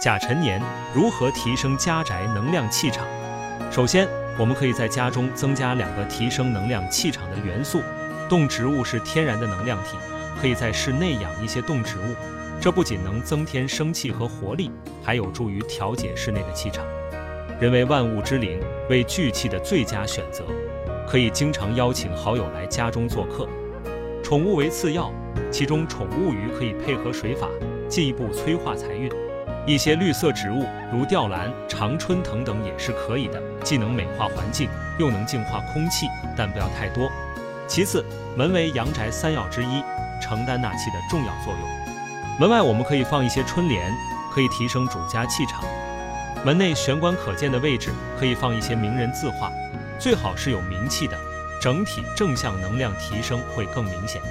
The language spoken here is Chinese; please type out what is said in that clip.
甲辰年如何提升家宅能量气场？首先，我们可以在家中增加两个提升能量气场的元素。动植物是天然的能量体，可以在室内养一些动植物，这不仅能增添生气和活力，还有助于调节室内的气场。人为万物之灵，为聚气的最佳选择，可以经常邀请好友来家中做客。宠物为次要，其中宠物鱼可以配合水法，进一步催化财运。一些绿色植物，如吊兰、常春藤等也是可以的，既能美化环境，又能净化空气，但不要太多。其次，门为阳宅三要之一，承担纳气的重要作用。门外我们可以放一些春联，可以提升主家气场。门内玄关可见的位置，可以放一些名人字画，最好是有名气的，整体正向能量提升会更明显。